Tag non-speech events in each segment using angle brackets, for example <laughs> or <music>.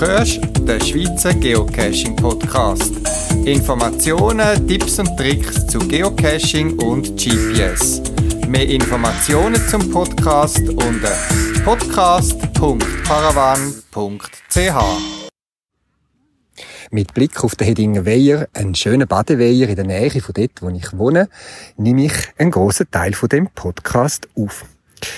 hörst den Schweizer Geocaching Podcast. Informationen, Tipps und Tricks zu Geocaching und GPS. Mehr Informationen zum Podcast unter podcast.paravan.ch. Mit Blick auf den Hedinger Weiher, einen schönen Badeweiher in der Nähe von dort, wo ich wohne, nehme ich einen grossen Teil von dem Podcast auf.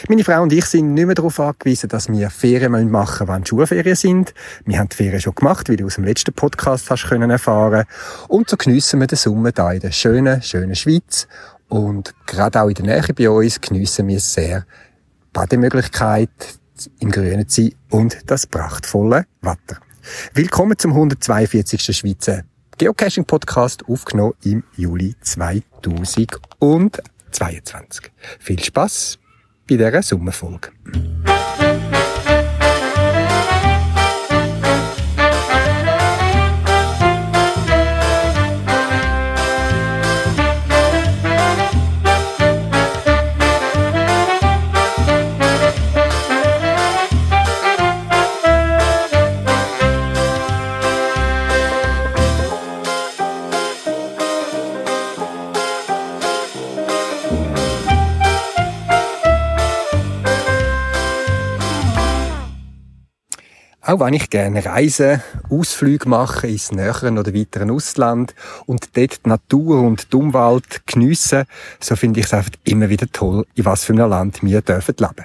Meine Frau und ich sind nicht mehr darauf angewiesen, dass wir Ferien machen müssen, wenn Schulferien sind. Wir haben die Ferien schon gemacht, wie du aus dem letzten Podcast hast können erfahren. Und so geniessen wir den Sommer da in der schönen, schönen Schweiz. Und gerade auch in der Nähe bei uns geniessen wir sehr Bademöglichkeit, im Grünen zu sein und das prachtvolle Wetter. Willkommen zum 142. Schweizer Geocaching Podcast, aufgenommen im Juli 2022. Viel Spaß bei dieser Auch wenn ich gerne reise, Ausflüge mache ins näheren oder weiteren Ausland und dort die Natur und die Umwelt geniessen, so finde ich es einfach immer wieder toll, in was für einem Land wir dürfen leben.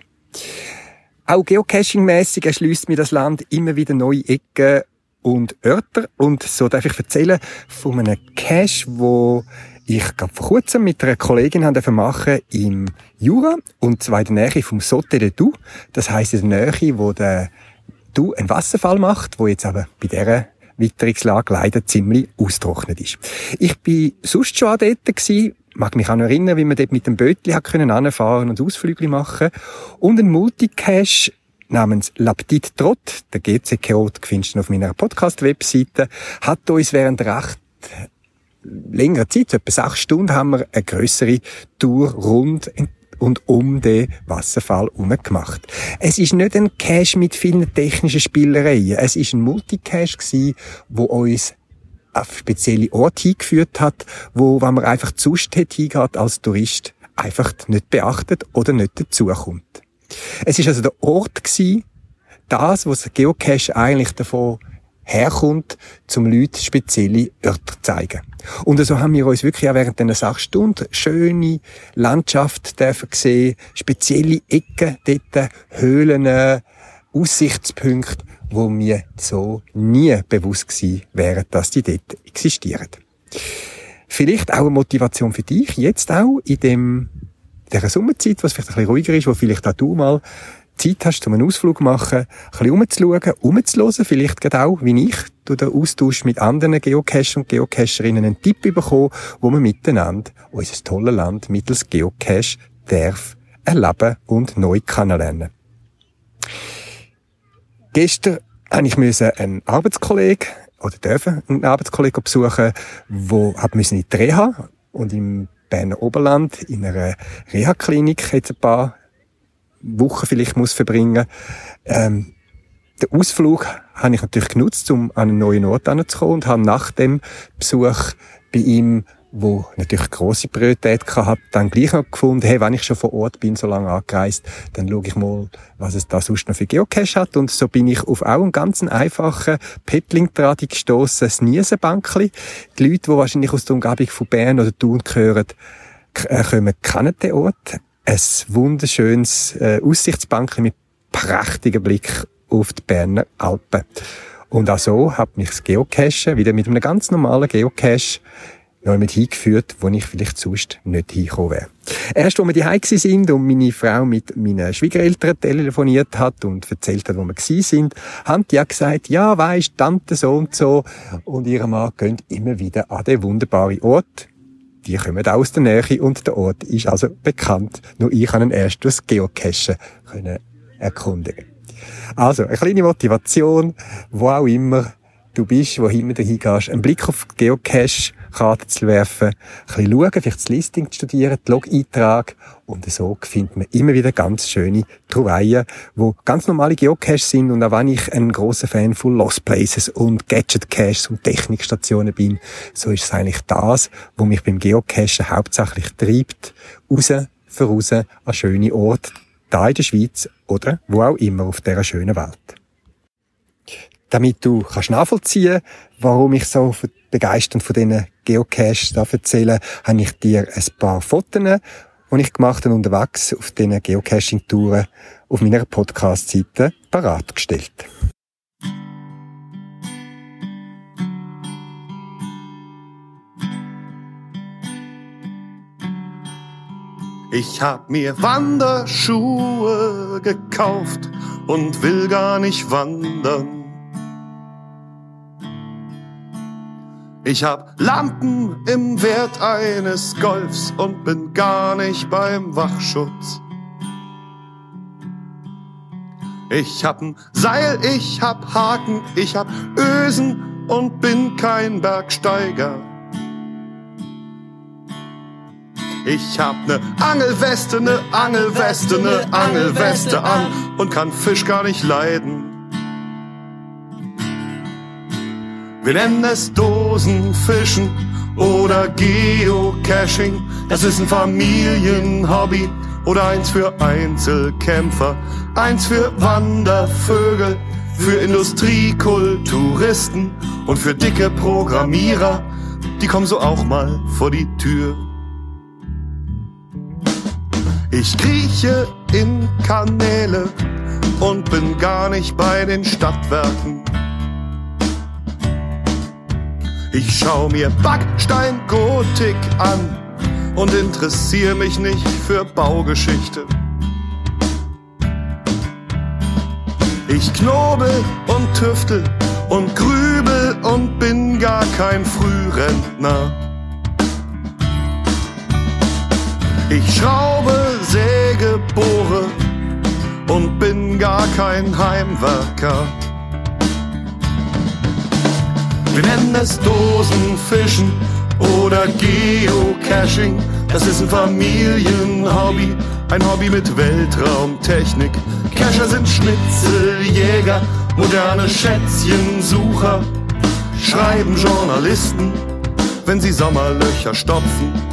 Auch geocaching-mässig erschließt mir das Land immer wieder neue Ecken und Örter und so darf ich erzählen von einem Cache, wo ich gerade vor kurzem mit einer Kollegin haben machen im Jura und zwar in der Nähe vom Sauté de Doux. Das heisst in der Nähe, wo der du einen Wasserfall macht, wo jetzt aber bei dieser Witterungslage leider ziemlich austrocknet ist. Ich bin sonst schon dort gewesen, mag mich auch noch erinnern, wie man dort mit dem Bötli hat können anfahren und Ausflüge machen. Und ein Multicache namens La Petite Trot, der GC-Code findest du auf meiner Podcast-Webseite, hat uns während recht längerer Zeit, etwa sechs Stunden, haben wir eine größere Tour rund und um den Wasserfall herum gemacht. Es ist nicht ein Cache mit vielen technischen Spielereien. Es ist ein Multicache gewesen, wo uns auf spezielle Orte hingeführt hat, wo, wenn man einfach sonst hingeht als Tourist, einfach nicht beachtet oder nicht dazukommt. Es ist also der Ort gewesen, das, was Geocache eigentlich davon herkommt, zum Leuten spezielle Örter zu zeigen. Und so haben wir uns wirklich auch während dieser sechs Stunden schöne Landschaft dürfen sehen, spezielle Ecken dort, Höhlen, Aussichtspunkte, wo mir so nie bewusst gewesen wären, dass die dort existieren. Vielleicht auch eine Motivation für dich, jetzt auch in dem, dieser Sommerzeit, was vielleicht ein bisschen ruhiger ist, wo vielleicht auch du mal Zeit hast, um einen Ausflug zu machen, ein bisschen umzuschauen, umzuhören, vielleicht gerade auch, wie ich, durch den Austausch mit anderen Geocachern und Geocacherinnen einen Tipp bekommen, wo man miteinander unser tolles Land mittels Geocache darf erleben und neu kennenlernen. Gestern habe ich einen Arbeitskollegen oder dürfen einen Arbeitskollegen besuchen, der in die Reha und im Berner Oberland in einer Reha-Klinik jetzt ein paar Wochen vielleicht muss verbringen. Ähm, den Ausflug habe ich natürlich genutzt, um an einen neuen Ort anzukommen und habe nach dem Besuch bei ihm, wo natürlich große Priorität hat, dann gleich noch gefunden, hey, wenn ich schon vor Ort bin, so lange angereist, dann schaue ich mal, was es da sonst noch für Geocache hat. Und so bin ich auf auch einen ganz einfachen Pettling-Tradi gestossen, das Niesenbankli. Die Leute, die wahrscheinlich aus der Umgebung von Bern oder Thun gehören, äh, kommen, kennen den Ort ein wunderschönes äh, Aussichtsbank mit prächtigem Blick auf die Berner Alpen. Und auch so hat mich das Geocachen wieder mit einem ganz normalen Geocache noch mit hingeführt, wo ich vielleicht sonst nicht hingekommen wäre. Erst, als wir die Hause sind und meine Frau mit meinen Schwiegereltern telefoniert hat und erzählt hat, wo wir gewesen sind, haben die auch gesagt, ja, weisst, Tante so und so und ihre Mann gehen immer wieder an den wunderbaren Ort die kommen aus der Nähe und der Ort ist also bekannt. Nur ich kann ihn erst durchs Geocachen können erkundigen. Also, eine kleine Motivation, wo auch immer du bist, wohin du hingehst. Ein Blick auf Geocache Karten zu werfen, ein bisschen schauen, vielleicht das Listing zu studieren, die Log-Eintrag und so findet man immer wieder ganz schöne Trouvaillen, wo ganz normale Geocaches sind und auch wenn ich ein großer Fan von Lost Places und Gadget Caches und Technikstationen bin, so ist es eigentlich das, wo mich beim Geocachen hauptsächlich treibt, raus für raus an schöne Orte, da in der Schweiz oder wo auch immer auf dieser schönen Welt. Damit du kannst nachvollziehen, warum ich so begeistert von diesen Geocaches erzähle, habe ich dir ein paar Fotos die ich gemacht habe unterwegs auf diesen Geocaching-Touren auf meiner Podcast-Seite parat gestellt. Ich hab mir Wanderschuhe gekauft und will gar nicht wandern. Ich hab Lampen im Wert eines Golfs und bin gar nicht beim Wachschutz. Ich hab ein Seil, ich hab Haken, ich hab Ösen und bin kein Bergsteiger. Ich hab ne Angelweste, ne Angelweste, ne Angelweste an und kann Fisch gar nicht leiden. Wir nennen es Dosenfischen oder Geocaching. Das ist ein Familienhobby oder eins für Einzelkämpfer, eins für Wandervögel, für Industriekulturisten und für dicke Programmierer. Die kommen so auch mal vor die Tür. Ich krieche in Kanäle und bin gar nicht bei den Stadtwerken. Ich schau mir Backsteingotik an und interessiere mich nicht für Baugeschichte. Ich knobel und tüftel und grübel und bin gar kein Frührentner. Ich schraube, säge, bohre und bin gar kein Heimwerker. Wir nennen es Dosenfischen oder Geocaching. Das ist ein Familienhobby, ein Hobby mit Weltraumtechnik. Cacher sind Schnitzeljäger, moderne Schätzchensucher. Schreiben Journalisten, wenn sie Sommerlöcher stopfen.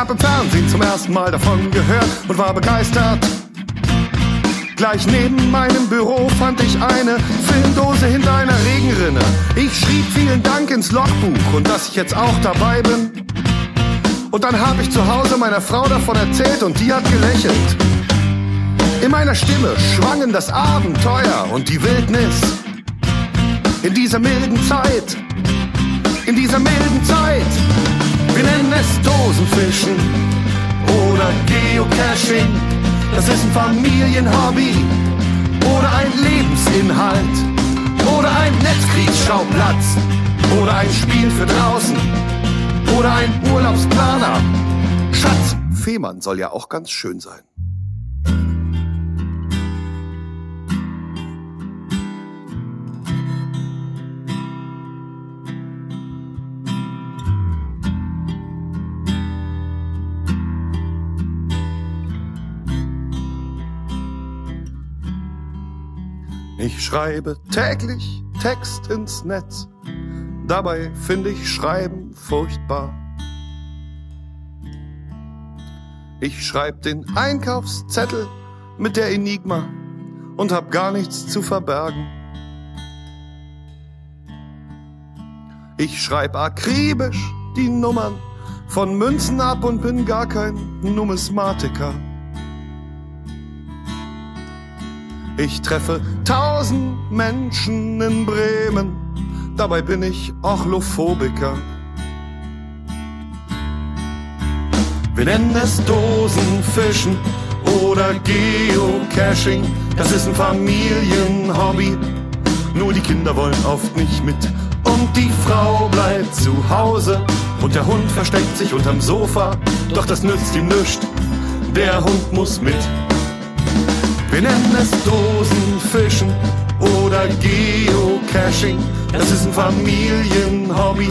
Habe im Fernsehen zum ersten Mal davon gehört und war begeistert. Gleich neben meinem Büro fand ich eine Filmdose hinter einer Regenrinne. Ich schrieb vielen Dank ins Logbuch und dass ich jetzt auch dabei bin. Und dann habe ich zu Hause meiner Frau davon erzählt und die hat gelächelt. In meiner Stimme schwangen das Abenteuer und die Wildnis. In dieser milden Zeit, in dieser milden Zeit wir nennen es Dosenfischen oder Geocaching. Das ist ein Familienhobby oder ein Lebensinhalt oder ein Netzkriegsschauplatz oder ein Spiel für draußen oder ein Urlaubsplaner. Schatz, Fehmarn soll ja auch ganz schön sein. Ich schreibe täglich Text ins Netz. Dabei finde ich Schreiben furchtbar. Ich schreib den Einkaufszettel mit der Enigma und hab gar nichts zu verbergen. Ich schreib akribisch die Nummern von Münzen ab und bin gar kein Numismatiker. Ich treffe tausend Menschen in Bremen, dabei bin ich Ochlophobiker. Wir nennen es Dosenfischen oder Geocaching, das ist ein Familienhobby. Nur die Kinder wollen oft nicht mit und die Frau bleibt zu Hause Und der Hund versteckt sich unterm Sofa, doch das nützt ihm nichts. Der Hund muss mit. Wir nennen es Dosenfischen oder Geocaching. Das ist ein Familienhobby.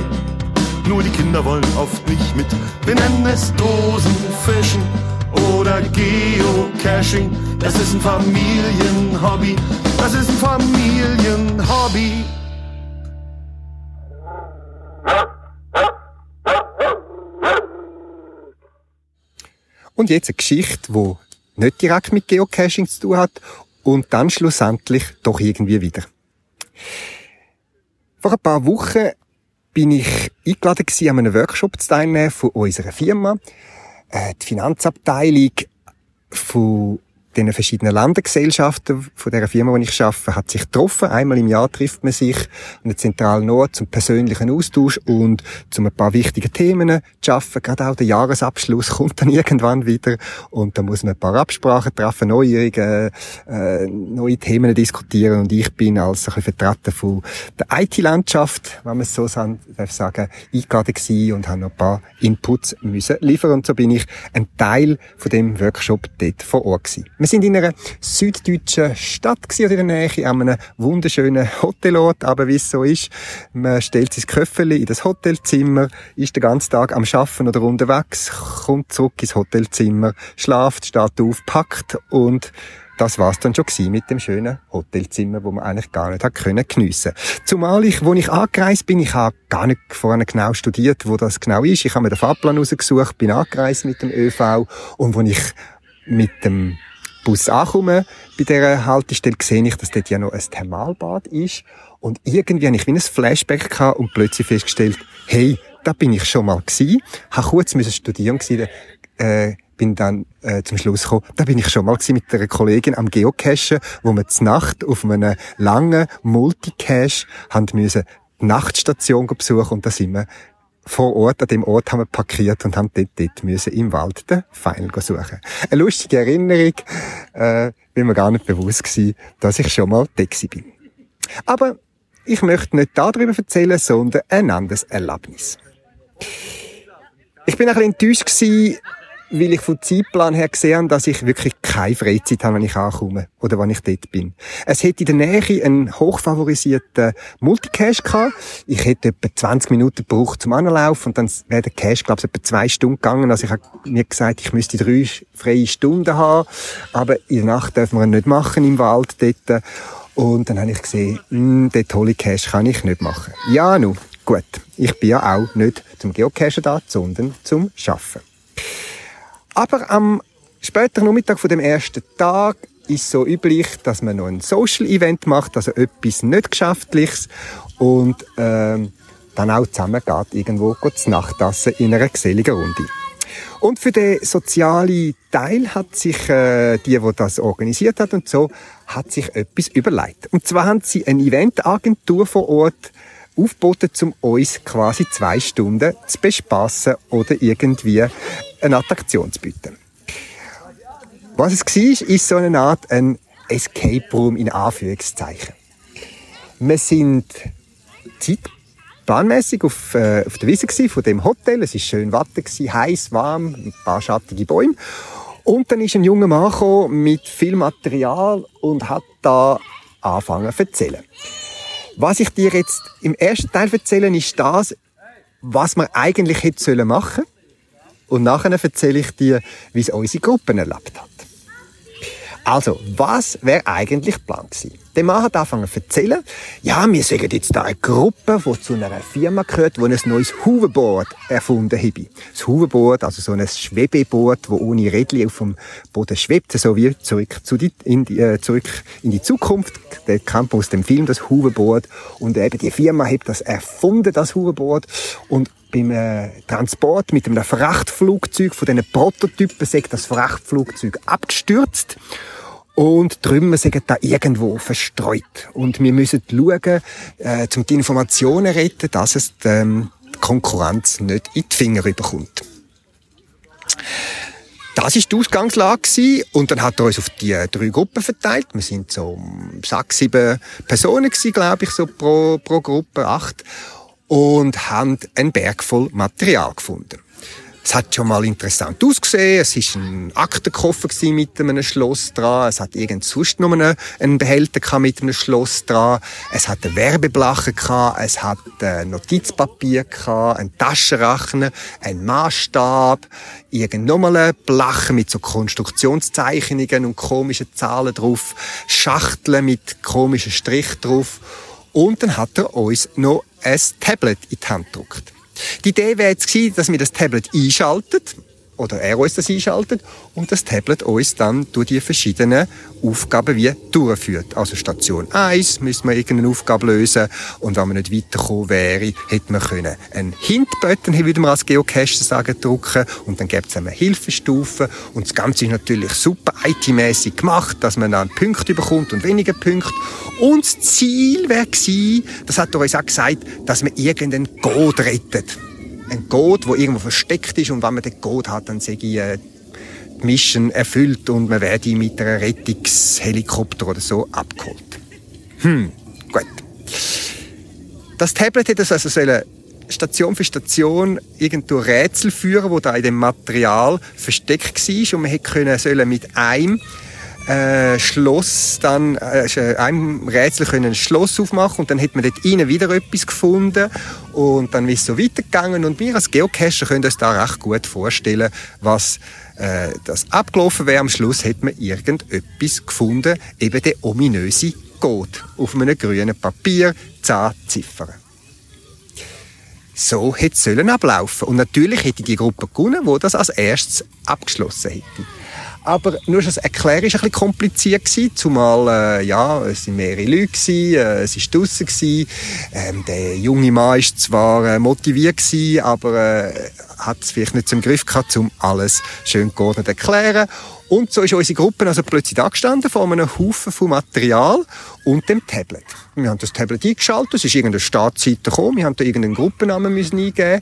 Nur die Kinder wollen oft nicht mit. Wir nennen es Dosenfischen oder Geocaching. Das ist ein Familienhobby. Das ist ein Familienhobby. Und jetzt eine Geschichte, die nicht direkt mit Geocaching zu tun hat und dann schlussendlich doch irgendwie wieder. Vor ein paar Wochen bin ich eingeladen gewesen, an einem Workshop zu teilnehmen von unserer Firma. Äh, die Finanzabteilung von den verschiedenen Landesgesellschaften von der Firma, wo ich arbeite, hat sich getroffen. Einmal im Jahr trifft man sich an der Zentralen Nord zum persönlichen Austausch und zum ein paar wichtige Themen zu arbeiten. Gerade auch der Jahresabschluss <laughs> kommt dann irgendwann wieder und da muss man ein paar Absprachen treffen, neue, äh, neue Themen diskutieren und ich bin als ein Vertreter von der IT-Landschaft, wenn man es so sagen darf, eingeladen gewesen und habe noch ein paar Inputs müssen liefern und so bin ich ein Teil von dem Workshop dort vor Ort gewesen. Sind in einer süddeutschen Stadt oder in der Nähe, an einem wunderschönen Hotelort, aber wie es so ist, man stellt sein Köffeli in das Hotelzimmer, ist den ganzen Tag am Schaffen oder unterwegs, kommt zurück ins Hotelzimmer, schlaft, steht auf, packt und das war's dann schon gewesen mit dem schönen Hotelzimmer, wo man eigentlich gar nicht hat können geniessen. Zumal ich, wo ich angereist bin, ich habe gar nicht vorne genau studiert, wo das genau ist. Ich habe mir den Fahrplan rausgesucht, bin angereist mit dem ÖV und wo ich mit dem Bus ankomme, bei dieser Haltestelle sehe ich, dass dort ja noch ein Thermalbad ist. Und irgendwie habe ich wie ein Flashback und plötzlich festgestellt, hey, da bin ich schon mal gewesen, habe kurz müssen studieren gewesen, äh, bin dann äh, zum Schluss gekommen, da bin ich schon mal gewesen mit einer Kollegin am Geocachen, wo wir zur Nacht auf einem langen Multicache haben müssen Nachtstation besuchen und da sind wir vor Ort, an dem Ort haben wir parkiert und haben dort, dort müssen im Wald den Pfeil suchen. Eine lustige Erinnerung, äh, bin mir gar nicht bewusst gewesen, dass ich schon mal dort bin. Aber ich möchte nicht darüber erzählen, sondern ein anderes Erlebnis. Ich bin ein bisschen enttäuscht gewesen, weil ich vom Zeitplan her gesehen habe, dass ich wirklich keine Freizeit habe, wenn ich ankomme oder wenn ich dort bin. Es hätte in der Nähe einen hochfavorisierten Multicache gehabt. Ich hätte etwa 20 Minuten gebraucht zum Anlaufen und dann wäre der Cache, glaube ich, etwa zwei Stunden gegangen. Also ich habe mir gesagt, ich müsste drei freie Stunden haben, aber in der Nacht dürfen wir nicht machen im Wald dort. Und dann habe ich gesehen, mh, hm, den Holy Cache kann ich nicht machen. Ja, nun, gut. Ich bin ja auch nicht zum Geocachen da, sondern zum Schaffen. Aber am späteren Nachmittag von dem ersten Tag ist so üblich, dass man noch ein Social Event macht, also etwas nicht Geschäftliches und ähm, dann auch zusammen geht, irgendwo zu Nachtassen in einer geselligen Runde. Und für den sozialen Teil hat sich äh, die, die das organisiert hat und so, hat sich etwas überlegt. Und zwar haben sie eine Eventagentur vor Ort aufgeboten, um uns quasi zwei Stunden zu bespassen oder irgendwie eine Attraktion zu bieten. Was es war, ist so eine Art ein Escape Room in Anführungszeichen. Wir sind zeitplanmäßig auf, äh, auf der Wiese von dem Hotel. Es war schön Watte, heiß, warm, ein paar schattige Bäume. Und dann ist ein junger Mann mit viel Material und hat da angefangen zu erzählen. Was ich dir jetzt im ersten Teil erzähle, ist das, was man eigentlich hätte machen sollen und nachher erzähle ich dir, wie es unsere Gruppen erlebt hat. Also, was wäre eigentlich Plan gewesen? Der Mann hat angefangen zu erzählen, ja, wir sagen jetzt da eine Gruppe, die zu einer Firma gehört, die ein neues Hoverboard erfunden hat. Das Hoverboard, also so ein Schwebeboard, das ohne Rädchen auf dem Boden schwebt, so wie zurück, zu die, in die, äh, zurück in die Zukunft. Der kommt aus dem Film, das Hoverboard. Und eben die Firma hat das erfunden, das Hoverboard. Und beim äh, Transport mit einem Frachtflugzeug von diesen Prototypen sagt das Frachtflugzeug abgestürzt und die Trümmer sind da irgendwo verstreut. Und wir müssen schauen, äh, um die Informationen zu retten, dass es ähm, die Konkurrenz nicht in die Finger bekommt. Das ist die Ausgangslage und dann hat er uns auf die drei Gruppen verteilt. Wir sind so sechs, sieben Personen gewesen, glaube ich, so pro, pro Gruppe, acht. und haben einen Berg voll Material gefunden. Es hat schon mal interessant ausgesehen. Es ist ein Aktenkoffer mit einem Schloss dran. Es hat irgend sonst noch einen Behälter mit einem Schloss dran. Es hat eine Werbeblache gehabt. Es hat ein Notizpapier gehabt, ein Taschenrechner, ein Maßstab, irgend nochmal eine Blache mit so Konstruktionszeichnungen und komischen Zahlen drauf, Schachteln mit komischen Strich drauf. Und dann hat er uns noch ein Tablet in die Hand gedruckt. Die Idee wäre jetzt gewesen, dass wir das Tablet einschaltet oder er uns das einschaltet und das Tablet uns dann durch die verschiedenen Aufgaben wie durchführt. Also Station 1 müssen wir irgendeine Aufgabe lösen und wenn man nicht weitergekommen wäre, hätte man können einen Hint-Button, würde man als Geocacher sagen, drücken und dann gibt es eine Hilfestufe. Und das Ganze ist natürlich super IT-mäßig gemacht, dass man dann Punkte bekommt und weniger Punkte. Und das Ziel wäre gewesen, das hat er uns auch gesagt, dass man irgendeinen Code rettet ein Code, der irgendwo versteckt ist und wenn man den Code hat, dann sehe ich äh, die Mission erfüllt und man werde mit einem Rettungshelikopter oder so abgeholt. Hm, gut. Das Tablet hätte also sollen Station für Station irgendwo Rätsel führen, wo da in dem Material versteckt war und man hätte können sollen mit einem äh, Schloss dann, äh, einem Rätsel können ein Schloss aufmachen und dann hat man dort innen wieder etwas gefunden und dann ist es so weitergegangen und wir als Geocacher können uns da recht gut vorstellen, was äh, das abgelaufen wäre. Am Schluss hat man irgendetwas gefunden, eben der ominöse Code auf einem grünen Papier, 10 Ziffern. So hätte es ablaufen Und natürlich hätte die Gruppe gewonnen, die das als erstes abgeschlossen hätte. Aber nur das Erklären war ein bisschen kompliziert gewesen, zumal, äh, ja, es waren mehrere Leute gewesen, äh, es war draussen gewesen. Ähm, der junge Mann war zwar äh, motiviert gewesen, aber äh, hat es vielleicht nicht zum Griff gehabt, um alles schön geordnet zu erklären. Und so ist unsere Gruppe also plötzlich da gestanden vor einem Haufen von Material und dem Tablet. Wir haben das Tablet eingeschaltet, es ist irgendeine Startseite gekommen, wir haben da irgendeinen Gruppennamen müssen eingeben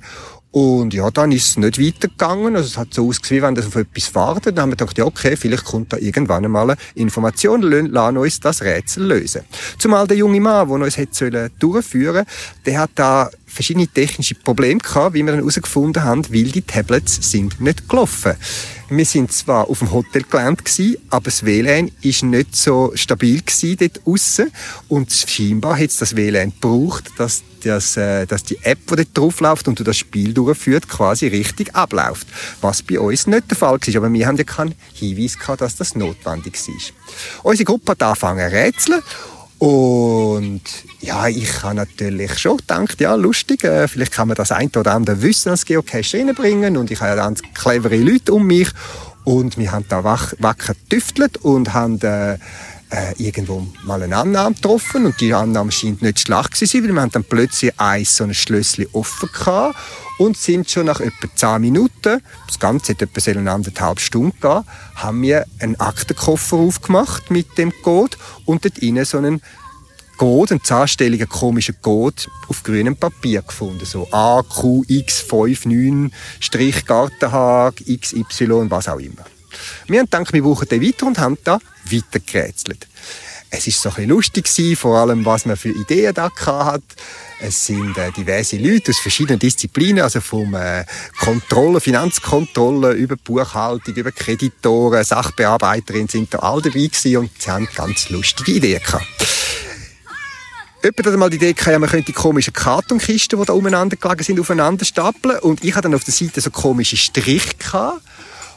und ja, dann ist es nicht weitergegangen. Also es hat so ausgesehen, wenn das auf etwas wartet. Dann haben wir gedacht, ja, okay, vielleicht kommt da irgendwann einmal eine Information, lassen uns das Rätsel lösen. Zumal der junge Mann, der uns hätte durchführen sollen, der hat da verschiedene technische Probleme gehabt, wie wir dann herausgefunden haben, weil die Tablets sind nicht gelaufen. Wir sind zwar auf dem Hotel gelernt aber das WLAN ist nicht so stabil gewesen dort aussen und scheinbar hat es das WLAN gebraucht, dass, das, äh, dass die App, die dort drauf läuft und das Spiel durchführt, quasi richtig abläuft. Was bei uns nicht der Fall war, aber wir haben ja keinen Hinweis gehabt, dass das notwendig war. Unsere Gruppe hat angefangen zu rätseln und ja, ich habe natürlich schon gedacht, ja, lustig, äh, vielleicht kann man das ein oder andere Wissen als Geocache reinbringen und ich habe ja ganz clevere Leute um mich und wir haben da wach, wacker getüftelt und haben äh, äh, irgendwo mal eine Annahme getroffen und die Annahme scheint nicht schlecht zu sein, weil wir haben dann plötzlich eins so ein Schlösschen offen gehabt und sind schon nach etwa 10 Minuten, das Ganze hat etwa eine anderthalb Stunden gegeben, haben wir einen Aktenkoffer aufgemacht mit dem Code und dort innen so einen Code, einen zahnstelligen komischen Code auf grünem Papier gefunden. So AQX59 Strich Gartenhag XY, was auch immer. Wir haben gedacht, wir brauchen den weiter und haben da weiter gerätselt. Es war so ein bisschen lustig vor allem, was man für Ideen da hat. Es sind äh, diverse Leute aus verschiedenen Disziplinen, also vom äh, Kontrollen, Finanzkontrollen über Buchhaltung, über Kreditoren, Sachbearbeiterinnen sind da alle dabei gewesen und sie haben ganz lustige Ideen gehabt. Jemand hat mal die Idee gehabt, man könnte die komischen Kartonkisten, die da umeinander gelegen sind, aufeinander stapeln. Und ich hatte dann auf der Seite so komische Striche gehabt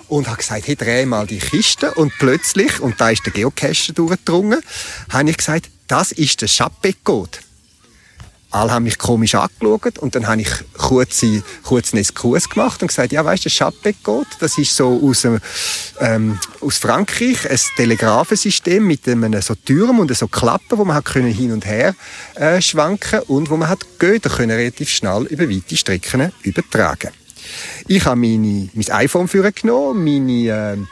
und habe gesagt, hey, dreh mal die Kiste. Und plötzlich, und da ist der Geocacher durchgedrungen, habe ich gesagt, das ist der Chappé-Code. Alle haben mich komisch angeschaut und dann habe ich kurz, kurz einen gemacht und gesagt, ja, weißt du, Chappé-Code, das ist so aus, ähm, aus Frankreich ein Telegrafensystem mit einem so Türmen und so Klappen, wo man hat können hin und her äh, schwanken und wo man hat Göder können relativ schnell über weite Strecken übertragen. Ich habe meine, mein iPhone genommen, meine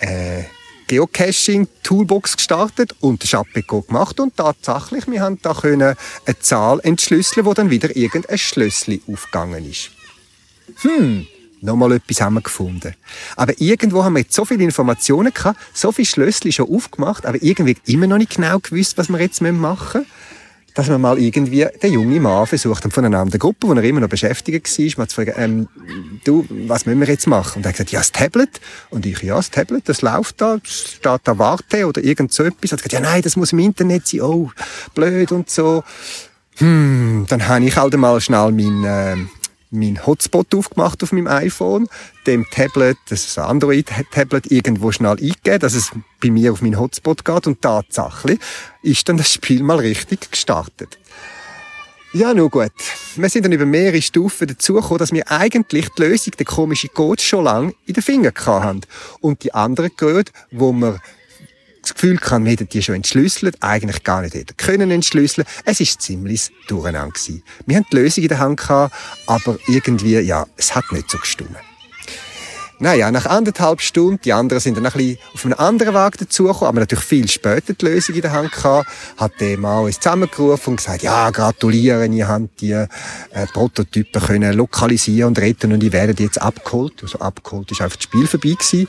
äh, äh, Geocaching-Toolbox gestartet und den Chapeco gemacht und tatsächlich, wir haben da eine Zahl entschlüsseln, wo dann wieder irgendein Schlüssel aufgegangen ist. Hm, nochmal etwas haben wir gefunden. Aber irgendwo haben wir jetzt so viele Informationen gehabt, so viele Schlüssel schon aufgemacht, aber irgendwie immer noch nicht genau gewusst, was wir jetzt machen müssen. Dass man mal irgendwie den jungen Mann versucht, von einer anderen Gruppe, wo er immer noch beschäftigt war, mal zu fragen, ähm, du, was müssen wir jetzt machen? Und er hat gesagt, ja, das Tablet. Und ich, ja, das Tablet, das läuft da, steht da Warte oder irgend so etwas. Er hat gesagt, ja, nein, das muss im Internet sein, oh, blöd und so. Hm, dann habe ich halt mal schnell mein, äh, mein Hotspot aufgemacht auf meinem iPhone, dem Tablet, das ist ein Android-Tablet, irgendwo schnell eingegeben, dass es bei mir auf meinen Hotspot geht und tatsächlich ist dann das Spiel mal richtig gestartet. Ja, nur gut. Wir sind dann über mehrere Stufen dazugekommen, dass wir eigentlich die Lösung, der komische Code, schon lange in den Fingern haben. Und die anderen Code, wo wir das Gefühl gehabt, wir hätten die schon entschlüsselt, eigentlich gar nicht hätten können entschlüsseln. Es ist ziemlich durcheinander gewesen. Wir haben die Lösung in der Hand gehabt, aber irgendwie, ja, es hat nicht so gestimmt. Naja, nach anderthalb Stunden, die anderen sind dann ein bisschen auf einen anderen Wagen dazugekommen, aber natürlich viel später die Lösung in der Hand gehabt, hat der Mann uns zusammengerufen und gesagt, ja, gratulieren, ihr habt die äh, Prototypen können lokalisieren und retten und die werden jetzt abgeholt. Also abgeholt ist einfach das Spiel vorbei gewesen.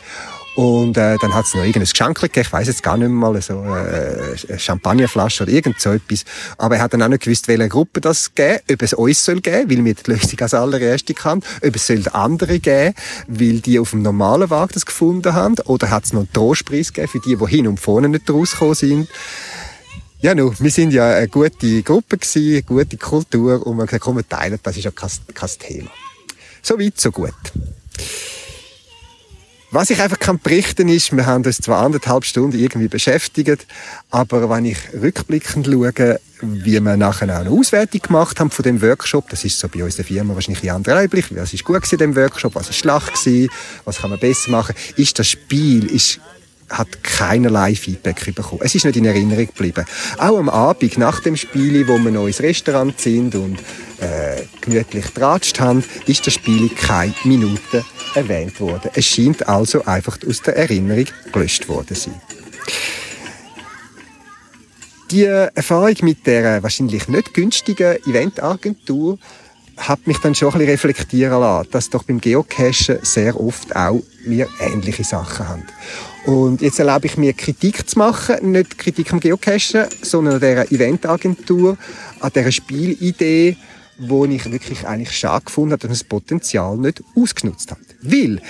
Und äh, dann hat es noch irgendein Geschenk gegeben, ich weiß jetzt gar nicht mehr mal, so äh, eine Champagnerflasche oder irgend so etwas. Aber er hat dann auch nicht gewusst, welche Gruppe das geben, ob es uns soll geben, weil wir die Lösung als allererste kann, ob es soll andere geben, weil die auf dem normalen Wagen das gefunden haben, oder hat es noch einen Trostpreis gegeben für die, die hin und vorne nicht rausgekommen sind. Ja, nu, wir sind ja eine gute Gruppe gewesen, eine gute Kultur und haben gesagt, komm, wir teilen, das ist ja kein, kein Thema. So weit, so gut. Was ich einfach kann berichten ist, wir haben uns zwar anderthalb Stunden irgendwie beschäftigt, aber wenn ich rückblickend schaue, wie wir nachher auch eine Auswertung gemacht haben von dem Workshop, das ist so bei uns der Firma wahrscheinlich ein bisschen reiblich, was ist gut in dem Workshop, was ist schlecht gewesen, was kann man besser machen, ist das Spiel, ist hat keinerlei Feedback bekommen. Es ist nicht in Erinnerung geblieben. Auch am Abend nach dem Spiel, wo wir noch ins Restaurant sind und äh, gemütlich tratscht haben, ist das Spiel keine Minute erwähnt worden. Es scheint also einfach aus der Erinnerung gelöscht worden zu sein. Die Erfahrung mit der wahrscheinlich nicht günstigen Eventagentur hat mich dann schon ein bisschen reflektieren lassen, dass doch beim Geocachen sehr oft auch wir ähnliche Sachen haben. Und jetzt erlaube ich mir Kritik zu machen, nicht Kritik am Geocachen, sondern an dieser Eventagentur, an dieser Spielidee, wo ich wirklich eigentlich schade gefunden habe, dass das Potenzial nicht ausgenutzt hat. Weil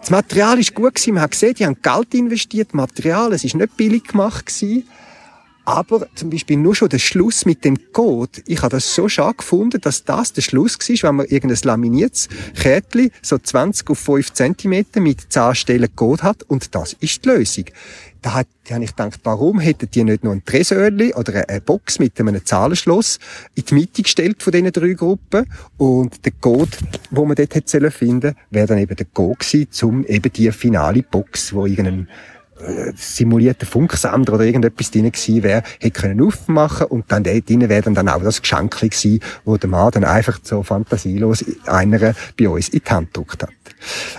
das Material ist gut man hat gesehen, die haben Geld investiert, Material, es ist nicht billig gemacht gewesen. Aber zum Beispiel nur schon der Schluss mit dem Code, ich habe das so schade gefunden, dass das der Schluss war, wenn man irgendein laminiertes Kärtchen, so 20 auf 5 cm mit 10 Stellen Code hat und das ist die Lösung. Da habe ich gedacht, warum hätten die nicht noch ein Tresörli oder eine Box mit einem Zahlenschloss in die Mitte gestellt von diesen drei Gruppen und der Code, wo man dort hätte finden wäre dann eben der Code gewesen, um eben die finale Box, wo irgendein äh, simulierter Funksender oder irgendetwas drin gewesen wäre, hätte können aufmachen und dann dort drin wäre dann auch das Geschenk gewesen, wo der Mann dann einfach so fantasielos einer bei uns in die Hand gedruckt hat.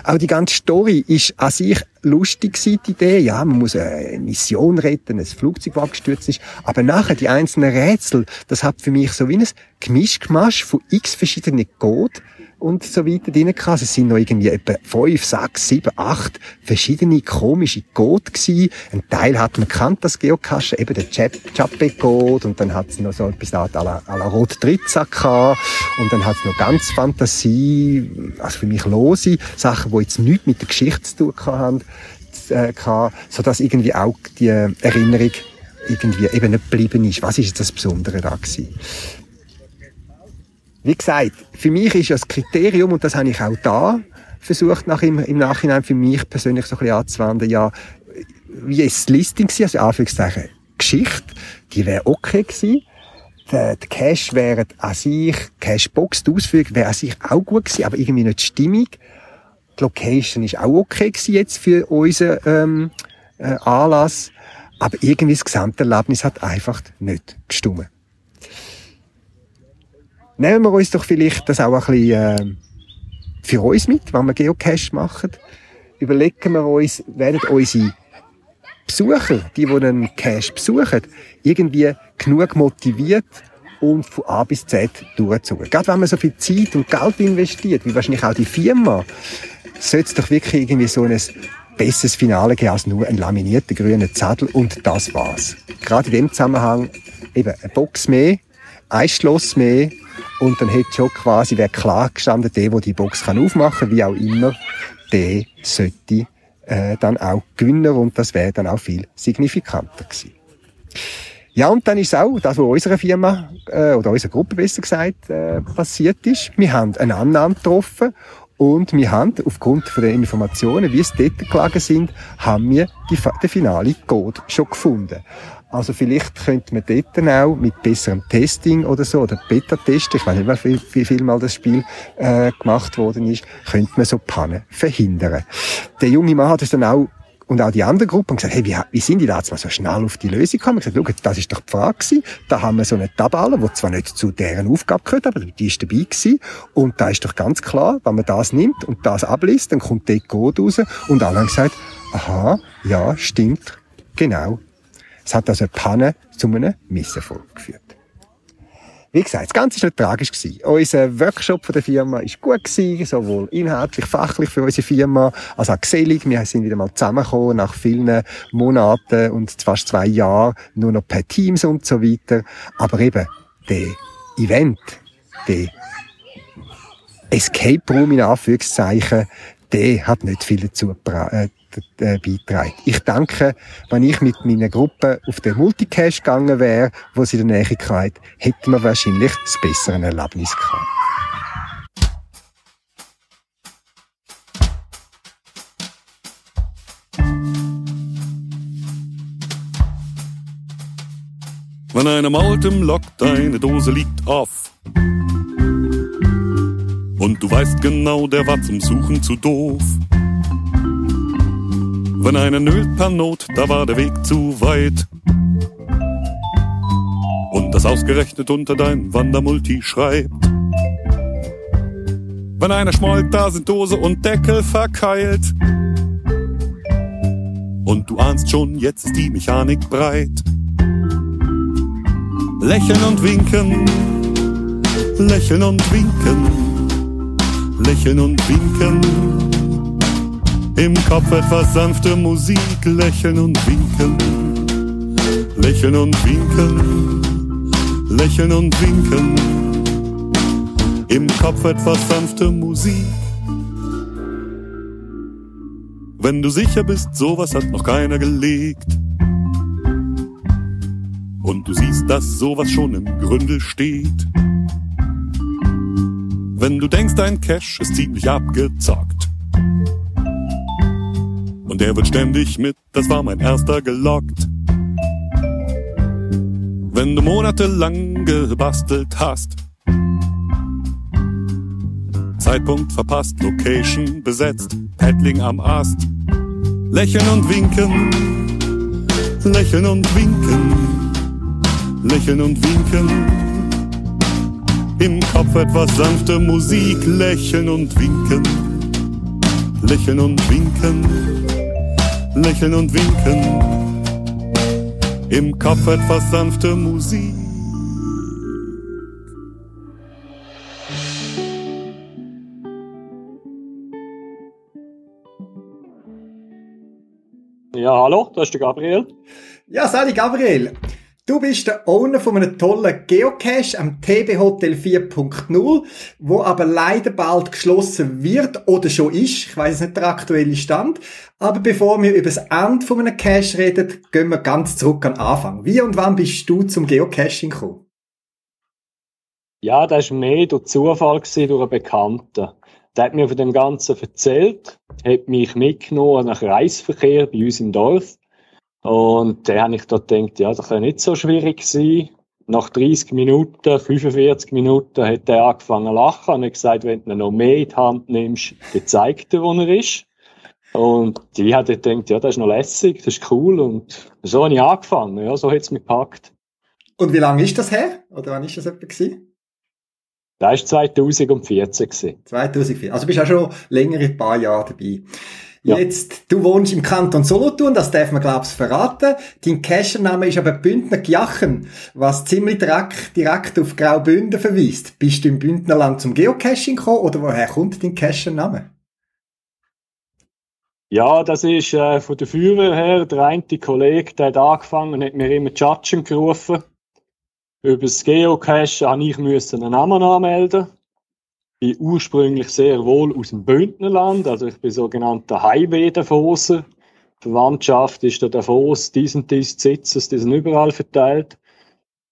Auch die ganze Story ist an sich lustig gewesen, die Idee. Ja, man muss eine Mission retten, ein Flugzeug, das abgestürzt ist. Aber nachher, die einzelnen Rätsel, das hat für mich so wie ein Gemischgemasch von x verschiedenen Code, und so weiter drin gehabt. Es sind noch irgendwie etwa fünf, sechs, sieben, acht verschiedene komische Code gewesen. Ein Teil hat man kannt, das Geocache, eben der Chappe-Code und dann hat es noch so etwas à la, la Rot Dritza gehabt und dann hat es noch ganz Fantasie, also für mich lose Sachen, die jetzt nichts mit der Geschichte zu tun haben, äh, sodass irgendwie auch die Erinnerung irgendwie eben nicht geblieben ist. Was ist jetzt das Besondere da gewesen? Wie gesagt, für mich ist das Kriterium, und das habe ich auch da versucht, nach im, im Nachhinein für mich persönlich so ein bisschen anzuwenden, ja, wie ist das Listing gewesen, also Anführungszeichen Geschichte, die wäre okay gewesen. Der, der Cash wäre an sich, Cashbox, die Ausführung wäre an sich auch gut gewesen, aber irgendwie nicht stimmig. Die Location ist auch okay gewesen jetzt für unseren ähm, äh, Anlass, aber irgendwie das Gesamterlebnis hat einfach nicht gestimmt. Nehmen wir uns doch vielleicht das auch ein bisschen äh, für uns mit, wenn wir Geocache machen. Überlegen wir uns, werden unsere Besucher, die, die einen Cache besuchen, irgendwie genug motiviert und von A bis Z durchzogen. Gerade wenn man so viel Zeit und Geld investiert, wie wahrscheinlich auch die Firma, sollte es doch wirklich irgendwie so ein besseres Finale gegeben als nur einen laminierten grünen Zettel und das war's. Gerade in dem Zusammenhang eben eine Box mehr, ein Schloss mehr und dann hätte schon quasi, wer klar gestanden, der, der die Box kann aufmachen wie auch immer, der sollte äh, dann auch Gewinner und das wäre dann auch viel signifikanter gewesen. Ja, und dann ist auch das, was unserer Firma äh, oder unserer Gruppe besser gesagt äh, passiert ist. Wir haben eine Annahme getroffen und wir haben aufgrund den Informationen, wie es dort gelegen sind, haben wir die, den finale Code schon gefunden. Also vielleicht könnte man dort dann auch mit besserem Testing oder so, oder Beta-Testen, ich weiß nicht, wie, wie viel mal das Spiel äh, gemacht worden ist, könnte man so Pannen verhindern. Der junge Mann hat es dann auch und auch die andere Gruppe haben gesagt, hey, wie, wie sind die da jetzt mal so schnell auf die Lösung gekommen? Ich gesagt, das ist doch die Frage gewesen. Da haben wir so eine Tabelle, die zwar nicht zu deren Aufgabe gehört, aber die ist dabei gewesen. Und da ist doch ganz klar, wenn man das nimmt und das abliest, dann kommt der Code raus. Und alle haben gesagt, aha, ja, stimmt, genau. Es hat also eine Panne zu einem Misserfolg geführt. Wie gesagt, das Ganze war nicht tragisch. Unser Workshop von der Firma war gut sowohl inhaltlich, fachlich für unsere Firma, als auch gesellig. Wir sind wieder mal zusammengekommen nach vielen Monaten und fast zwei Jahren, nur noch per Teams und so weiter. Aber eben, der Event, der Escape Room in Anführungszeichen, der hat nicht viel dazu äh, äh, beitragen. Ich denke, wenn ich mit meiner Gruppe auf den Multicache gegangen wäre, wo sie in der Nähe hatte, hätten wir wahrscheinlich das bessere Erlebnis gehabt. Wenn einem altem Lok deine Dose liegt auf und du weißt genau, der war zum Suchen zu doof wenn einer nölt per Not, da war der Weg zu weit. Und das ausgerechnet unter dein Wandermulti schreibt. Wenn einer schmollt, da sind Dose und Deckel verkeilt. Und du ahnst schon, jetzt ist die Mechanik breit. Lächeln und winken, lächeln und winken, lächeln und winken. Im Kopf etwas sanfte Musik, lächeln und winken, lächeln und winken, lächeln und winken. Im Kopf etwas sanfte Musik. Wenn du sicher bist, sowas hat noch keiner gelegt. Und du siehst, dass sowas schon im Gründel steht. Wenn du denkst, dein Cash ist ziemlich abgezockt der wird ständig mit, das war mein erster gelockt. Wenn du monatelang gebastelt hast, Zeitpunkt verpasst, Location besetzt, Paddling am Ast, lächeln und winken, lächeln und winken, lächeln und winken. Im Kopf etwas sanfte Musik, lächeln und winken, lächeln und winken lächeln und winken. Im Kopf etwas sanfte Musik. Ja, hallo, das ist der Gabriel. Ja, Sali Gabriel. Du bist der Owner von einem tollen Geocache am TB Hotel 4.0, wo aber leider bald geschlossen wird oder schon ist. Ich weiß nicht der aktuelle Stand. Aber bevor wir über das Ende von einem Cache reden, gehen wir ganz zurück an den Anfang. Wie und wann bist du zum Geocaching gekommen? Ja, das war mehr durch Zufall, gewesen, durch einen Bekannten. Der hat mir von dem Ganzen erzählt, hat mich mitgenommen nach Reisverkehr bei uns im Dorf und dann habe ich da gedacht, ja, das kann nicht so schwierig sein. Nach 30 Minuten, 45 Minuten hat er angefangen zu lachen und hat gesagt, wenn du noch mehr in die Hand nimmst, dann zeigt er, wo er ist. Und ich habe gedacht, ja, das ist noch lässig, das ist cool. Und so habe ich angefangen, ja, so hat es mich gepackt. Und wie lange ist das her? Oder wann ist das etwa gewesen? Das war 2014. 2014. Also bist du auch schon länger ein paar Jahre dabei. Ja. Jetzt, du wohnst im Kanton Solothurn, das darf man glaub's verraten. Dein Cachername ist aber Bündner Gjachen, was ziemlich direkt, direkt auf Graubünden verweist. Bist du im Bündnerland zum Geocaching gekommen oder woher kommt dein Cachername? Ja, das ist äh, von der Feuerwehr her. Der eine Kollege, der hat angefangen und hat mir immer Judgen gerufen. Über das Geocache habe ich müssen einen Namen anmelden. Ich bin ursprünglich sehr wohl aus dem Bündnerland, also ich bin sogenannter Highway-Davoser. Verwandtschaft ist der Davos, diesen, dies Sitzes, die sind überall verteilt.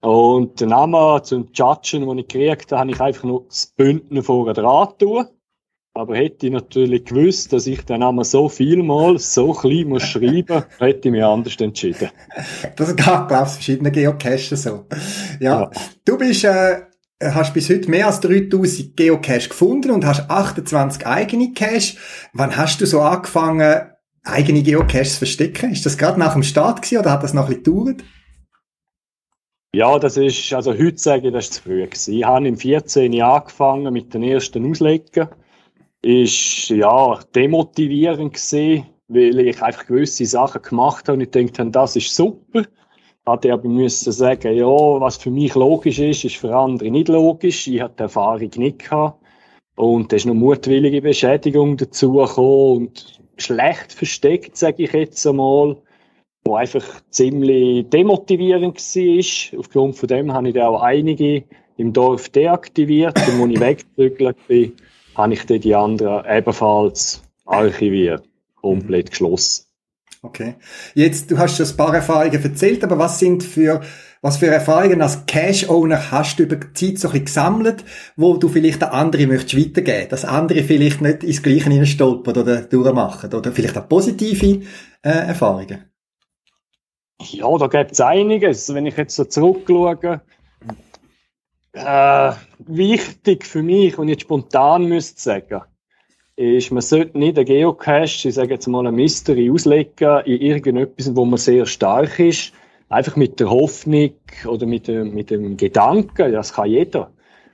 Und den Namen zum Judgen, den ich gekriegt habe, habe ich einfach nur das Bündner vorher dran tun. Aber hätte ich natürlich gewusst, dass ich den Namen so vielmal, so klein muss schreiben, <laughs> hätte ich mich anders entschieden. Das geht, glaube ich, verschiedene Geocaches so. Ja. ja. Du bist, äh, hast bis heute mehr als 3000 Geocache gefunden und hast 28 eigene Cache. Wann hast du so angefangen, eigene Geocaches zu verstecken? Ist das gerade nach dem Start gewesen oder hat das noch ein bisschen gedauert? Ja, das ist, also heute sage ich, das ist zu früh gewesen. Ich habe im 14 Jahr angefangen mit den ersten Auslegen ist ja demotivierend gewesen, weil ich einfach gewisse Sachen gemacht habe und ich denkt das ist super. Hatte aber müssen sagen, ja, was für mich logisch ist, ist für andere nicht logisch. Ich hatte die Erfahrung nicht gehabt. Und da ist noch mutwillige Beschädigung dazu gekommen und schlecht versteckt, sage ich jetzt einmal, wo einfach ziemlich demotivierend war. Aufgrund von dem habe ich dann auch einige im Dorf deaktiviert und als ich weggezügelt bin, habe ich dann die anderen ebenfalls archiviert, komplett geschlossen. Okay. Jetzt, du hast schon ein paar Erfahrungen erzählt, aber was sind für, was für Erfahrungen als Cash-Owner hast du über die Zeit so ein bisschen gesammelt, wo du vielleicht an andere möchtest weitergeben, dass andere vielleicht nicht ins Gleiche stolpern oder durchmachen, oder vielleicht auch positive äh, Erfahrungen? Ja, da gibt es einiges. Wenn ich jetzt so zurückschaue, äh, wichtig für mich, und jetzt spontan müsste sagen, ist, man sollte nicht einen Geocache, ich sage jetzt mal ein Mystery auslegen in irgendetwas, wo man sehr stark ist, einfach mit der Hoffnung oder mit dem, mit dem Gedanken, das kann jeder.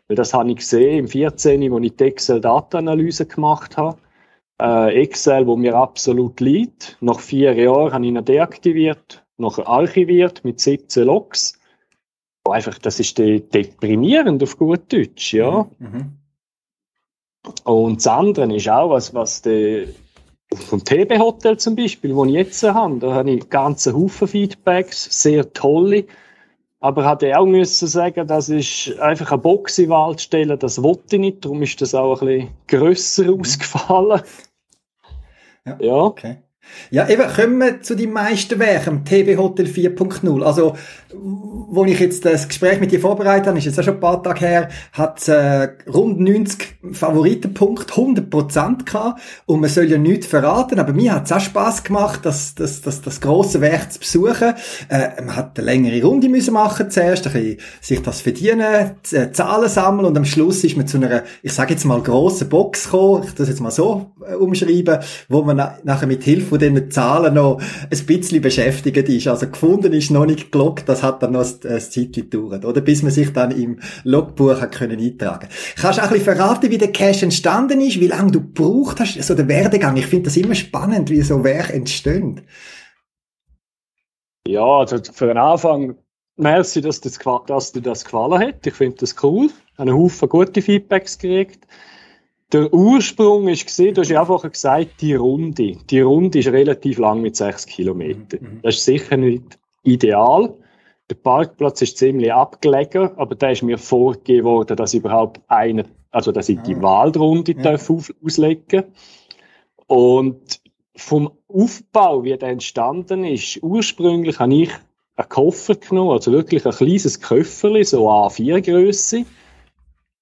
Weil das habe ich gesehen im 14., wo ich die Excel-Datenanalyse gemacht habe. Äh, Excel, wo mir absolut liegt. Nach vier Jahren habe ich ihn deaktiviert, nachher archiviert mit 17 Logs einfach, das ist deprimierend auf gut Deutsch, ja. Mhm. Und das andere ist auch, was, was der, vom TB Hotel zum Beispiel, wo ich jetzt habe, da habe ich ganze Haufen Feedbacks, sehr tolle, aber hatte auch müssen sagen, das ist einfach eine Box in Wald stellen, das wollte ich nicht, darum ist das auch ein bisschen grösser mhm. ausgefallen. Ja, ja. okay. Ja, eben, kommen wir zu den meisten Werken, TB Hotel 4.0. Also, wo ich jetzt das Gespräch mit dir vorbereitet habe, ist jetzt auch schon ein paar Tage her, hat äh, rund 90 Favoritenpunkte, 100 Prozent gehabt. Und man soll ja nichts verraten, aber mir hat es auch Spass gemacht, das, das, das, das grosse Werk zu besuchen. Äh, man hat eine längere Runde müssen machen zuerst, ein bisschen sich das verdienen, äh, Zahlen sammeln und am Schluss ist man zu einer, ich sage jetzt mal, grossen Box gekommen, ich das jetzt mal so äh, umschreiben, wo man na nachher mit Hilfe von diesen Zahlen noch ein bisschen beschäftigt ist. Also gefunden ist noch nicht gelockt, das hat dann noch ein, Zeitchen gedauert, oder? Bis man sich dann im Logbuch hat können eintragen Kannst du auch ein bisschen verraten, wie der Cache entstanden ist, wie lange du gebraucht hast, so der Werdegang? Ich finde das immer spannend, wie so Werk entstehen. Ja, also für den Anfang, merci, dass, das, dass dir das gefallen hat. Ich finde das cool. Ich habe einen Haufen gute Feedbacks gekriegt. Der Ursprung ist gesehen, du hast ja einfach gesagt, die Runde. Die Runde ist relativ lang mit sechs Kilometern. Mhm. Das ist sicher nicht ideal. Der Parkplatz ist ziemlich abgelegen, aber da ist mir vorgegeben worden, dass ich überhaupt eine, also dass ich die ah. Waldrunde ja. darf auslegen Und vom Aufbau, wie der entstanden ist, ursprünglich habe ich einen Koffer genommen, also wirklich ein kleines Köfferli, so A4-Größe,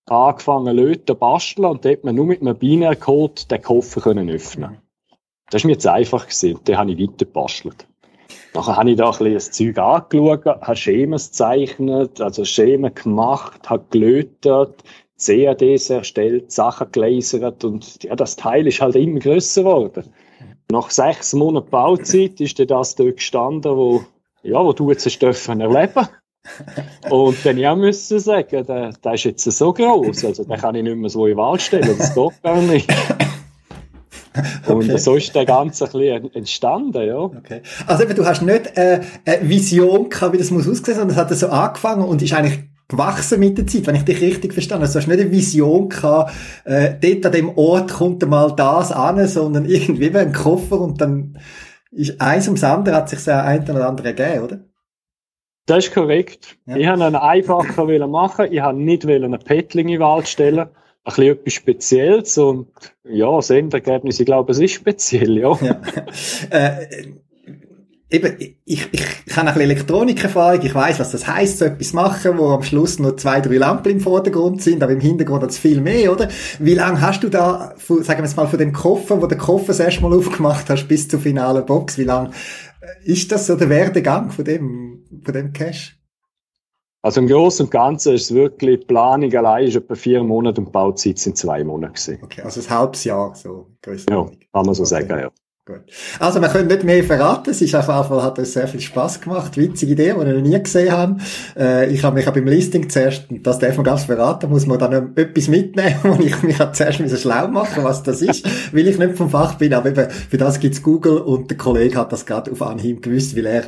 angefangen löten, basteln und dort man nur mit einem Binärcode den Koffer können öffnen. Mhm. Das war mir jetzt einfach gewesen. Den habe ich weiter gebastelt. Nachher habe ich da ein bisschen das Zeug angeschaut, habe Schemen gezeichnet, also Schemen gemacht, habe gelötet, CADs erstellt, Sachen gelasert und ja, das Teil ist halt immer grösser geworden. Nach sechs Monaten Bauzeit ist dann das dort gestanden, wo, ja, wo du jetzt erleben. Und dann ja müssen sagen, der, der ist jetzt so groß, also den kann ich nicht mehr so in Wald stellen, das geht gar nicht. <laughs> Und okay. so ist der Ganze ein bisschen entstanden, ja. Okay. Also eben, du hast nicht äh, eine Vision gehabt, wie das muss aussehen, sondern es hat so angefangen und ist eigentlich gewachsen mit der Zeit, wenn ich dich richtig verstanden habe. Also, du hast nicht eine Vision gehabt, äh, dort an dem Ort kommt mal das an, sondern <laughs> irgendwie wie ein Koffer und dann ist eins ums andere hat sich so ein oder andere gegeben, oder? Das ist korrekt. Ja. Ich wollte einen einfacher machen. Ich wollte nicht einen Petling in den Wald stellen. Ein bisschen etwas Spezielles und ja, das Endergebnis, ich glaube, es ist speziell, ja. ja. Äh, eben, ich, ich, ich habe ein bisschen Elektronikerfahrung, ich weiß, was das heisst, so etwas machen, wo am Schluss nur zwei, drei Lampen im Vordergrund sind, aber im Hintergrund hat es viel mehr, oder? Wie lange hast du da, sagen wir jetzt mal, von dem Koffer, wo der Koffer das erste Mal aufgemacht hast, bis zur finalen Box, wie lange ist das so der Werdegang von dem, von dem Cash? Also im Großen und Ganzen ist es wirklich, die Planung allein ist etwa vier Monate und die Bauzeit sind zwei Monate gewesen. Okay, also ein halbes Jahr, so. Ja, kann man so okay. sagen, ja. Gut. Also, wir können nicht mehr verraten. Es ist auf jeden Fall, hat uns sehr viel Spaß gemacht. Witzige Idee, die wir noch nie gesehen haben. Äh, ich habe mich auch beim Listing zuerst, das darf man ganz verraten, muss man dann etwas mitnehmen, <laughs> wo ich mich zuerst müssen schlau machen, was das ist, weil ich nicht vom Fach bin. Aber eben, für das gibt's Google und der Kollege hat das gerade auf Anhieb gewusst, weil er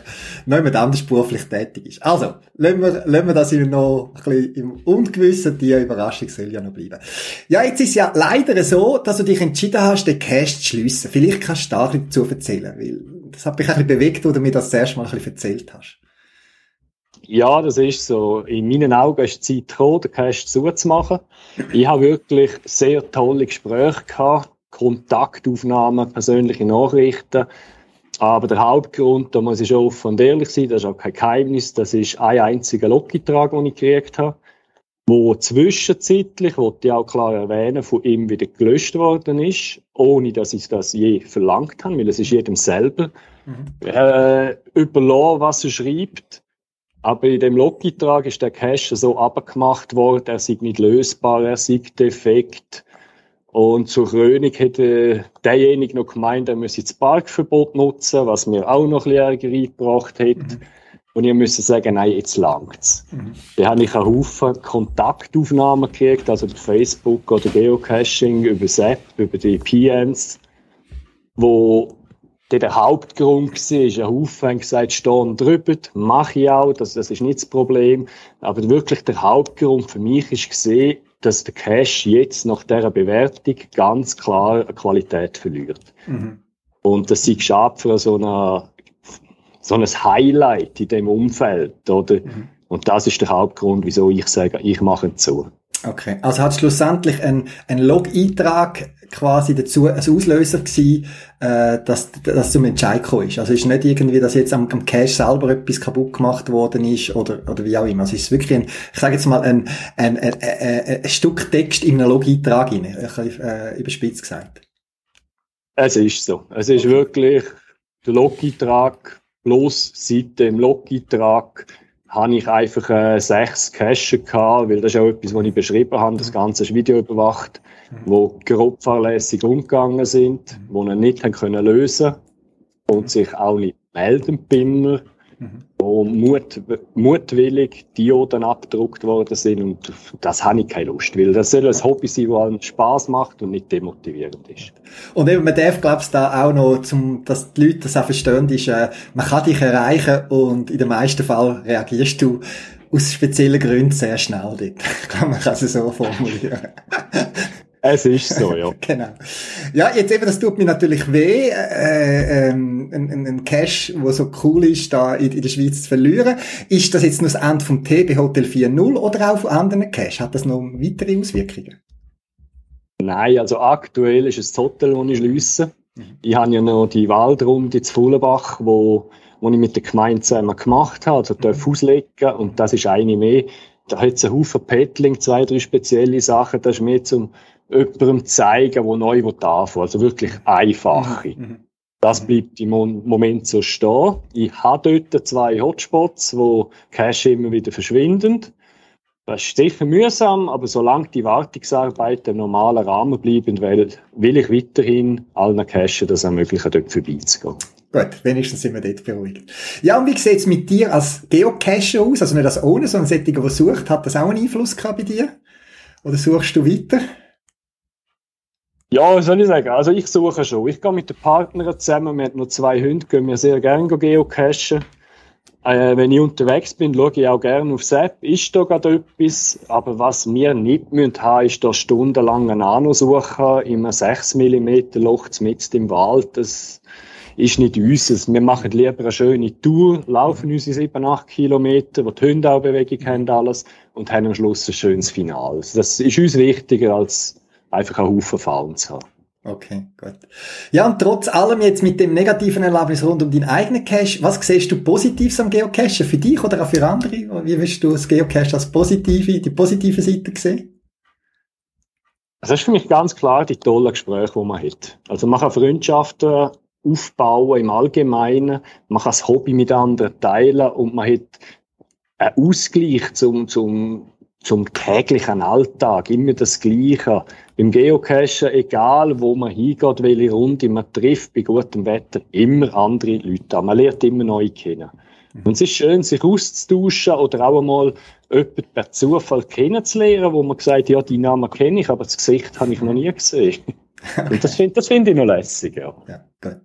mehr anders beruflich tätig ist. Also, lassen wir, lassen wir das noch ein bisschen im Ungewissen. Die Überraschung soll ja noch bleiben. Ja, jetzt ist ja leider so, dass du dich entschieden hast, den Cache zu schliessen. Vielleicht kannst du da ein erzählen? Weil das hat mich ein bisschen bewegt, wo du mir das, erste Mal ein bisschen erzählt hast. Ja, das ist so. In meinen Augen ist die Zeit gekommen, den Cash zuzumachen. Ich habe wirklich sehr tolle Gespräche gehabt, Kontaktaufnahmen, persönliche Nachrichten. Aber der Hauptgrund, da muss ich offen und ehrlich sein, das ist auch kein Geheimnis, das ist ein einziger Logitrak, den ich gekriegt habe wo zwischenzeitlich, wollte ich auch klar erwähnen, von ihm wieder gelöscht worden ist, ohne dass ich das je verlangt habe, weil es ist jedem selber mhm. äh, überlassen, was er schreibt. Aber in dem Logitrak ist der Cache so abgemacht worden, er sei nicht lösbar, er sei defekt. Und zur Krönung hätte derjenige noch gemeint, er müsse das Parkverbot nutzen, was mir auch noch ein bisschen Ärger eingebracht hätte. Mhm. Und ich musste sagen, nein, jetzt langt's. Mhm. Dann habe ich einen Haufen Kontaktaufnahmen gekriegt, also über Facebook oder Geocaching, über App, über die PMs, wo der Hauptgrund war, ist ein Haufen haben gesagt, stehen drüber, mache ich auch, das, das ist nicht das Problem. Aber wirklich der Hauptgrund für mich ist gesehen, dass der Cache jetzt nach dieser Bewertung ganz klar eine Qualität verliert. Mhm. Und das ist schade für so eine so ein Highlight in dem Umfeld, oder? Mhm. Und das ist der Hauptgrund, wieso ich sage, ich mache es zu. Okay, also hat schlussendlich ein, ein Log-Eintrag quasi dazu ein Auslöser gewesen, äh, dass, dass zum Entscheid gekommen ist. Also ist nicht irgendwie, dass jetzt am, am Cache selber etwas kaputt gemacht worden ist oder, oder wie auch immer. Also es ist wirklich ein, ich sage jetzt mal, ein, ein, ein, ein, ein Stück Text in einem Log-Eintrag rein, äh, überspitzt gesagt. Es ist so. Es ist okay. wirklich der Log-Eintrag Bloß seit dem Log-Eintrag habe ich einfach äh, sechs Cache gehabt, weil das ist auch etwas, was ich beschrieben habe. Das Ganze ist Video überwacht, mhm. wo grob fahrlässig umgegangen sind, mhm. wo wir nicht haben können lösen und sich auch nicht melden bei mir mhm. Wo mut, mutwillig Dioden abgedruckt worden sind und das habe ich keine Lust, weil das soll ein Hobby sein, das einem Spaß macht und nicht demotivierend ist. Und eben, man darf, glaubst da auch noch, zum, dass die Leute das auch verstehen, ist, äh, man kann dich erreichen und in den meisten Fällen reagierst du aus speziellen Gründen sehr schnell dort. <laughs> Ich glaube, man kann es so formulieren. Es ist so, ja. <laughs> genau. Ja, jetzt eben, das tut mir natürlich weh, äh, ähm, ein, ein Cash, wo so cool ist, da in, in, der Schweiz zu verlieren. Ist das jetzt nur das Ende vom TB Hotel 4.0 oder auch von anderen Cash? Hat das noch weitere Auswirkungen? Nein, also aktuell ist es das Hotel, das ich schliesse. Mhm. Ich habe ja noch die Waldrunde zu Fullenbach, wo, wo ich mit der Gemeinde zusammen gemacht habe, also mhm. auslegen und das ist eine mehr. Da hat es einen Haufen Paddling, zwei, drei spezielle Sachen, das ist mehr zum jemandem zeigen, der neu anfangen Also wirklich einfache. Mhm. mhm. Das bleibt im Moment so stehen. Ich habe dort zwei Hotspots, wo Cash immer wieder verschwinden. Das ist sicher mühsam, aber solange die Wartungsarbeiten im normalen Rahmen bleiben, will, will ich weiterhin allen Cachen das ermöglichen, dort vorbeizugehen. Gut, wenigstens sind wir dort beruhigt. Ja, und wie sieht es mit dir als Geocacher aus? Also nicht als ohne, sondern Sättiger, der sucht. Hat das auch einen Einfluss gehabt bei dir? Oder suchst du weiter? Ja, soll ich sagen? Also ich suche schon. Ich gehe mit den Partnern zusammen. Wir haben noch zwei Hunde, gehen wir sehr gerne geocachen. Äh, wenn ich unterwegs bin, schaue ich auch gerne aufs App. Ist da gerade etwas? Aber was wir nicht müssen haben, ist da stundenlang ein Nano suchen, in einem 6 mm Loch mitten im Wald. Das ist nicht unseres. Wir machen lieber eine schöne Tour, laufen unsere 7, 8 Kilometer, wo die Hunde auch Bewegung haben, alles, und haben am Schluss ein schönes Finale. Das ist uns wichtiger, als einfach einen Haufen Fallen zu haben. Okay, gut. Ja, und trotz allem jetzt mit dem negativen Erlebnis rund um deinen eigenen Cache, was siehst du Positives am Geocachen? Für dich oder auch für andere? Wie wirst du das Geocache als positive, die positive Seite sehen? Also das ist für mich ganz klar die tollen Gespräche, die man hat. Also man kann Freundschaften aufbauen im Allgemeinen, man kann das Hobby mit anderen teilen und man hat einen Ausgleich zum, zum, zum täglichen Alltag, immer das Gleiche. Im Geocachen, egal wo man hingeht, welche Runde man trifft, bei gutem Wetter, immer andere Leute an. Man lernt immer neu kennen. Mhm. Und es ist schön, sich auszutauschen oder auch einmal jemanden per Zufall kennenzulernen, wo man sagt, ja, die Namen kenne ich, aber das Gesicht habe ich noch nie gesehen. Das finde das find ich noch lässig, ja. ja gut.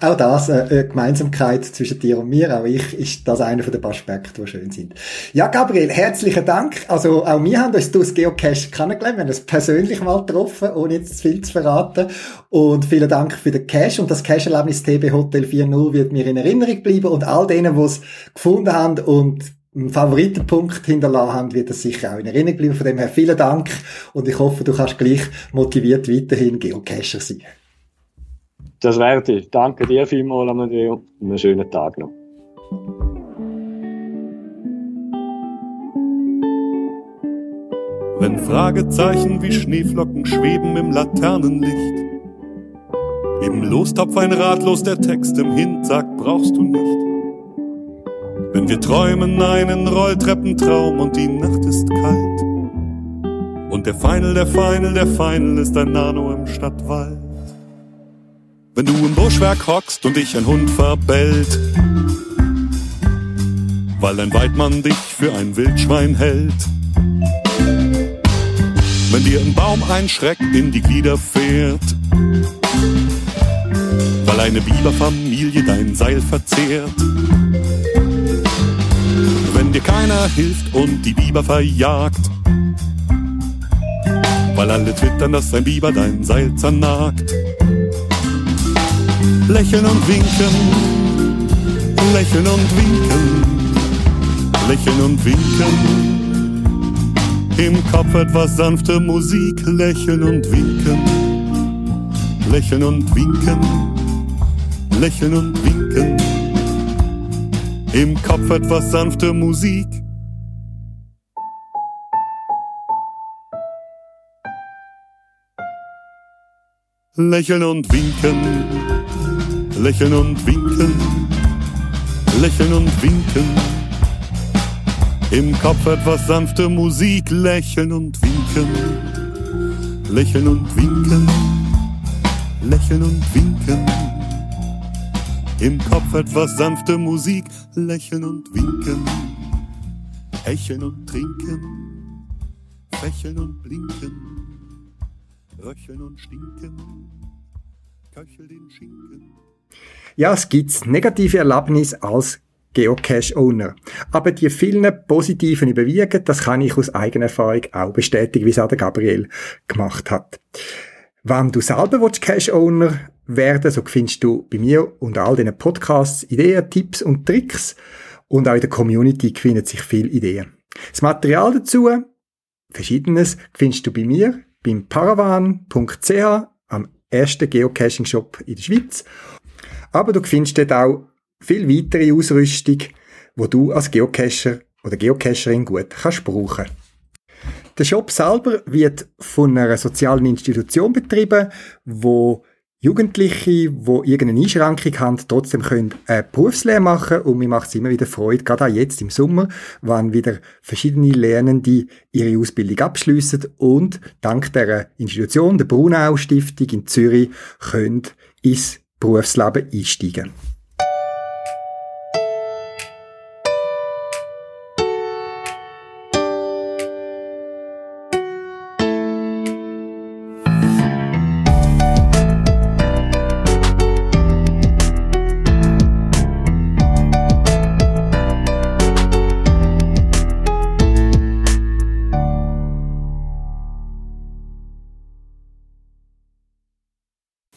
Auch das, äh, Gemeinsamkeit zwischen dir und mir, auch ich, ist das einer von den Aspekten, die schön sind. Ja, Gabriel, herzlichen Dank. Also, auch wir haben uns durchs Geocache kennengelernt. Wir haben uns persönlich mal getroffen, ohne jetzt viel zu verraten. Und vielen Dank für den Cache. Und das Cache-Erlebnis TB Hotel 4.0 wird mir in Erinnerung bleiben. Und all denen, die es gefunden haben und einen Favoritenpunkt hinterlassen haben, wird das sicher auch in Erinnerung bleiben. Von dem her vielen Dank und ich hoffe, du kannst gleich motiviert weiterhin Geocacher sein. Das werde ich. Danke dir vielmals, Amadeo. Einen schönen Tag noch. Wenn Fragezeichen wie Schneeflocken schweben im Laternenlicht, im Lostopf ein ratlos der Text im Hint sagt, brauchst du nicht. Wenn wir träumen einen Rolltreppentraum und die Nacht ist kalt. Und der Final, der Final, der Final ist ein Nano im Stadtwald. Wenn du im Buschwerk hockst und dich ein Hund verbellt, weil ein Weidmann dich für ein Wildschwein hält. Wenn dir ein Baum ein Schreck in die Glieder fährt, weil eine Biberfamilie dein Seil verzehrt dir keiner hilft und die Biber verjagt. Weil alle twittern, dass ein Biber dein Seil zernagt. Lächeln und winken, lächeln und winken, lächeln und winken. Im Kopf etwas sanfte Musik, lächeln und winken, lächeln und winken, lächeln und winken im Kopf etwas sanfte Musik. Lächeln und winken, lächeln und winken, lächeln und winken. Im Kopf etwas sanfte Musik, lächeln und winken, lächeln und winken, lächeln und winken. Im Kopf etwas sanfte Musik, lächeln und winken, hecheln und trinken, fächeln und blinken, röcheln und stinken, köchel den Schinken. Ja, es gibt negative Erlebnisse als Geocache-Owner. Aber die vielen positiven überwiegen, das kann ich aus eigener Erfahrung auch bestätigen, wie es auch der Gabriel gemacht hat. Wenn du selber Cache-Owner werden. So findest du bei mir und all diesen Podcasts Ideen, Tipps und Tricks. Und auch in der Community finden sich viele Ideen. Das Material dazu, verschiedenes, findest du bei mir beim paravan.ch am ersten Geocaching-Shop in der Schweiz. Aber du findest dort auch viel weitere Ausrüstung, wo du als Geocacher oder Geocacherin gut kannst brauchen. Der Shop selber wird von einer sozialen Institution betrieben, wo Jugendliche, die irgendeine Einschränkung haben, trotzdem können eine Berufslehre machen und mir macht es immer wieder Freude, gerade auch jetzt im Sommer, wann wieder verschiedene Lernende ihre Ausbildung abschließen und dank der Institution, der Brunau Stiftung in Zürich, können ins Berufsleben einsteigen.